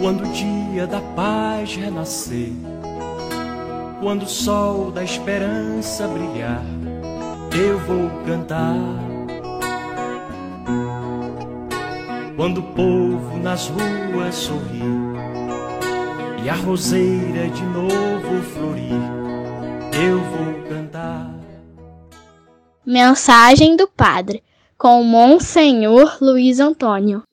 Quando o dia da paz renascer, quando o sol da esperança brilhar, eu vou cantar. Quando o povo nas ruas sorrir e a roseira de novo florir, eu vou cantar. Mensagem do Padre, com Monsenhor Luiz Antônio.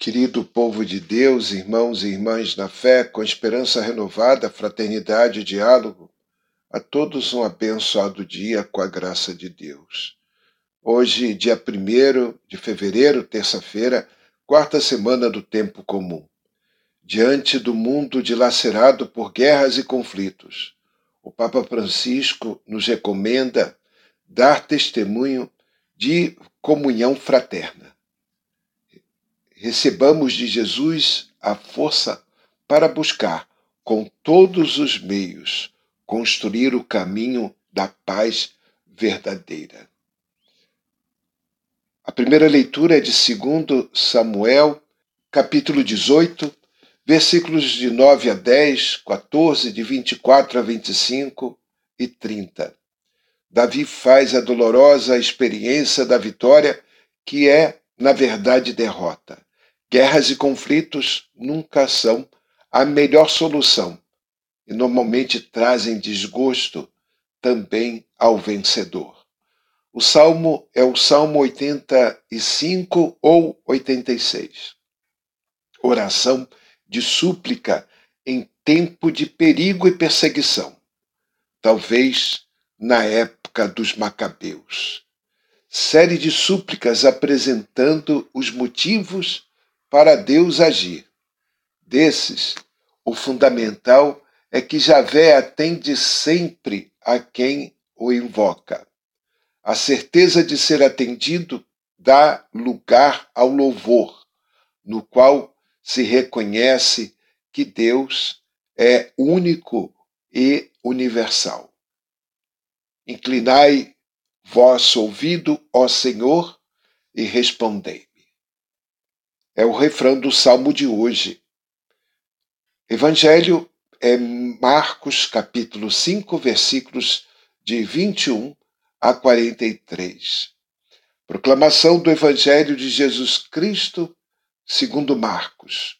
Querido povo de Deus, irmãos e irmãs na fé, com esperança renovada, fraternidade e diálogo, a todos um abençoado dia com a graça de Deus. Hoje, dia 1 de fevereiro, terça-feira, quarta semana do tempo comum. Diante do mundo dilacerado por guerras e conflitos, o Papa Francisco nos recomenda dar testemunho de comunhão fraterna recebamos de Jesus a força para buscar, com todos os meios, construir o caminho da paz verdadeira. A primeira leitura é de 2 Samuel, capítulo 18, versículos de 9 a 10, 14, de 24 a 25 e 30. Davi faz a dolorosa experiência da vitória, que é, na verdade, derrota. Guerras e conflitos nunca são a melhor solução e normalmente trazem desgosto também ao vencedor. O salmo é o Salmo 85 ou 86. Oração de súplica em tempo de perigo e perseguição. Talvez na época dos Macabeus. Série de súplicas apresentando os motivos para Deus agir. Desses, o fundamental é que Javé atende sempre a quem o invoca. A certeza de ser atendido dá lugar ao louvor, no qual se reconhece que Deus é único e universal. Inclinai vosso ouvido, ó Senhor, e respondei. É o refrão do salmo de hoje. Evangelho é Marcos, capítulo 5, versículos de 21 a 43. Proclamação do Evangelho de Jesus Cristo, segundo Marcos.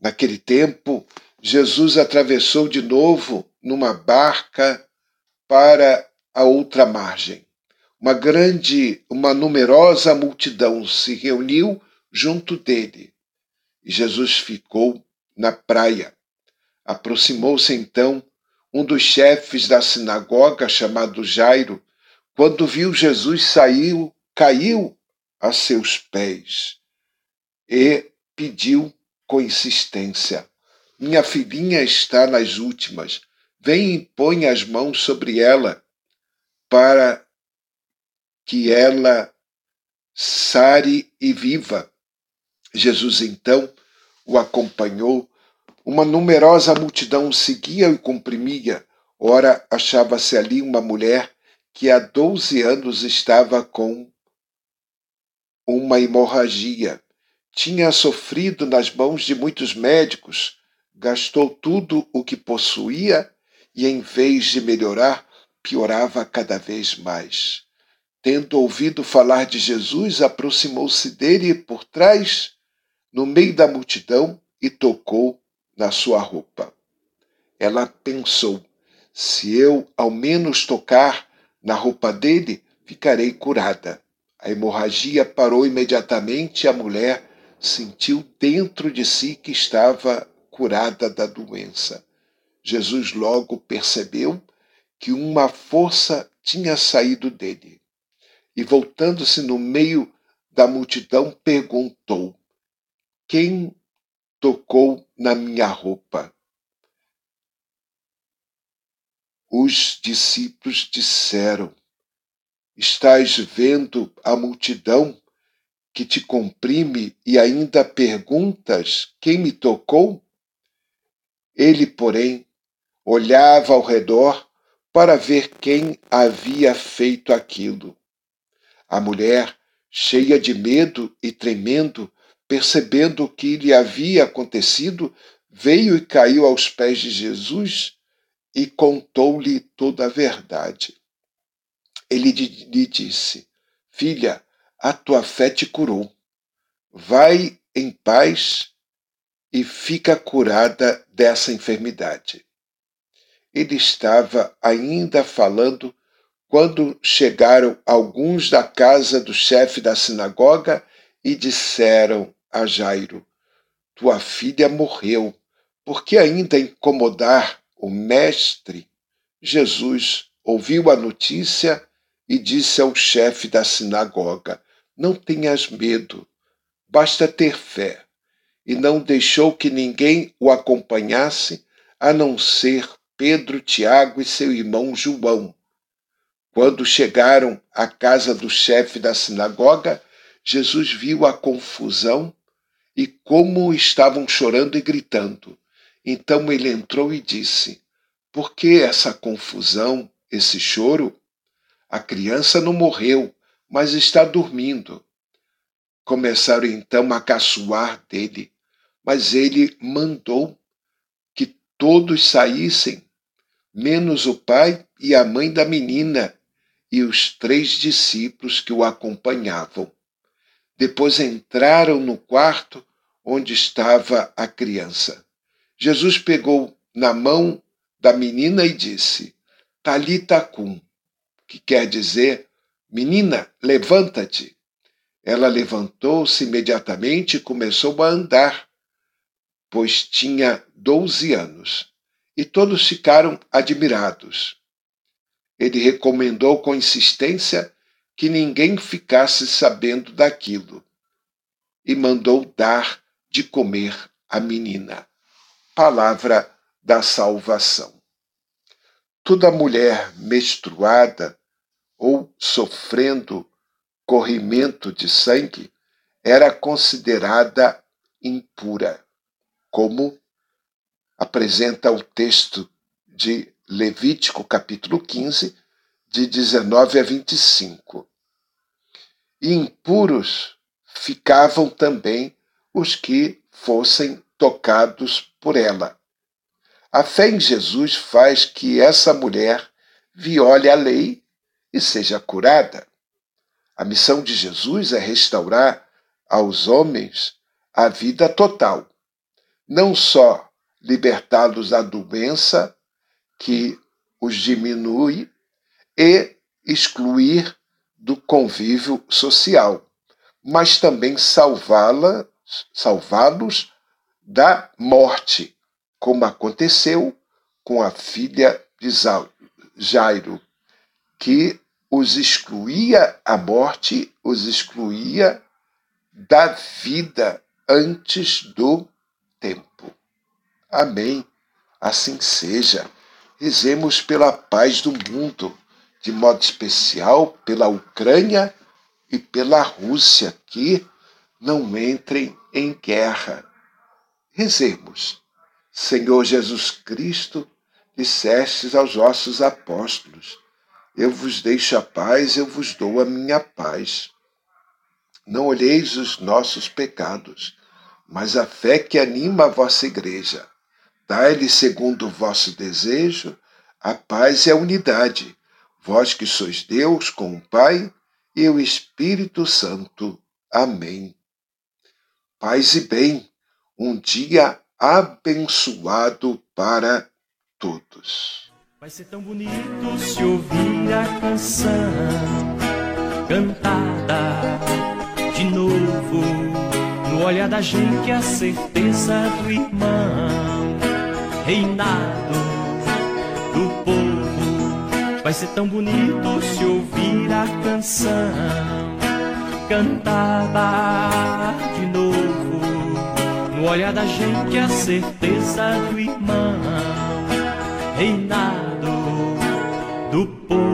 Naquele tempo, Jesus atravessou de novo numa barca para a outra margem. Uma grande, uma numerosa multidão se reuniu junto dele. E Jesus ficou na praia. Aproximou-se então um dos chefes da sinagoga, chamado Jairo, quando viu Jesus saiu, caiu a seus pés e pediu com insistência: Minha filhinha está nas últimas. Vem e põe as mãos sobre ela para que ela sare e viva. Jesus então o acompanhou. Uma numerosa multidão seguia e comprimia. Ora, achava-se ali uma mulher que há doze anos estava com uma hemorragia. Tinha sofrido nas mãos de muitos médicos, gastou tudo o que possuía e, em vez de melhorar, piorava cada vez mais. Tendo ouvido falar de Jesus, aproximou-se dele por trás no meio da multidão e tocou na sua roupa. Ela pensou: se eu ao menos tocar na roupa dele, ficarei curada. A hemorragia parou imediatamente e a mulher sentiu dentro de si que estava curada da doença. Jesus logo percebeu que uma força tinha saído dele. E voltando-se no meio da multidão, perguntou: quem tocou na minha roupa? Os discípulos disseram: Estás vendo a multidão que te comprime e ainda perguntas quem me tocou? Ele, porém, olhava ao redor para ver quem havia feito aquilo. A mulher, cheia de medo e tremendo, percebendo o que lhe havia acontecido, veio e caiu aos pés de Jesus e contou-lhe toda a verdade. Ele lhe disse: Filha, a tua fé te curou. Vai em paz e fica curada dessa enfermidade. Ele estava ainda falando quando chegaram alguns da casa do chefe da sinagoga e disseram a Jairo: Tua filha morreu, por que ainda incomodar o mestre? Jesus ouviu a notícia e disse ao chefe da sinagoga: Não tenhas medo, basta ter fé. E não deixou que ninguém o acompanhasse, a não ser Pedro, Tiago e seu irmão João. Quando chegaram à casa do chefe da sinagoga, Jesus viu a confusão e como estavam chorando e gritando. Então ele entrou e disse: Por que essa confusão, esse choro? A criança não morreu, mas está dormindo. Começaram então a caçoar dele, mas ele mandou que todos saíssem, menos o pai e a mãe da menina e os três discípulos que o acompanhavam. Depois entraram no quarto onde estava a criança. Jesus pegou na mão da menina e disse: Talita cum, que quer dizer: Menina, levanta-te. Ela levantou-se imediatamente e começou a andar, pois tinha doze anos, e todos ficaram admirados. Ele recomendou com insistência que ninguém ficasse sabendo daquilo e mandou dar de comer à menina. Palavra da salvação. Toda mulher menstruada ou sofrendo corrimento de sangue era considerada impura, como apresenta o texto de Levítico, capítulo 15, de 19 a 25. E impuros ficavam também os que fossem tocados por ela. A fé em Jesus faz que essa mulher viole a lei e seja curada. A missão de Jesus é restaurar aos homens a vida total, não só libertá-los da doença que os diminui e excluir do convívio social, mas também salvá-la, salvá-los da morte, como aconteceu com a filha de Jairo, que os excluía a morte, os excluía da vida antes do tempo. Amém. Assim seja. Rezemos pela paz do mundo, de modo especial pela Ucrânia e pela Rússia, que não entrem em guerra. Rezemos. Senhor Jesus Cristo, dissestes aos vossos apóstolos: eu vos deixo a paz, eu vos dou a minha paz. Não olheis os nossos pecados, mas a fé que anima a vossa igreja. Dai-lhe, segundo o vosso desejo, a paz e a unidade, vós que sois Deus com o Pai e o Espírito Santo. Amém. Paz e bem, um dia abençoado para todos. Vai ser tão bonito se ouvir a canção cantada de novo. No olhar da gente a certeza do irmão, reinado. Vai ser tão bonito se ouvir a canção cantada de novo. No olhar da gente a certeza do irmão, reinado do povo.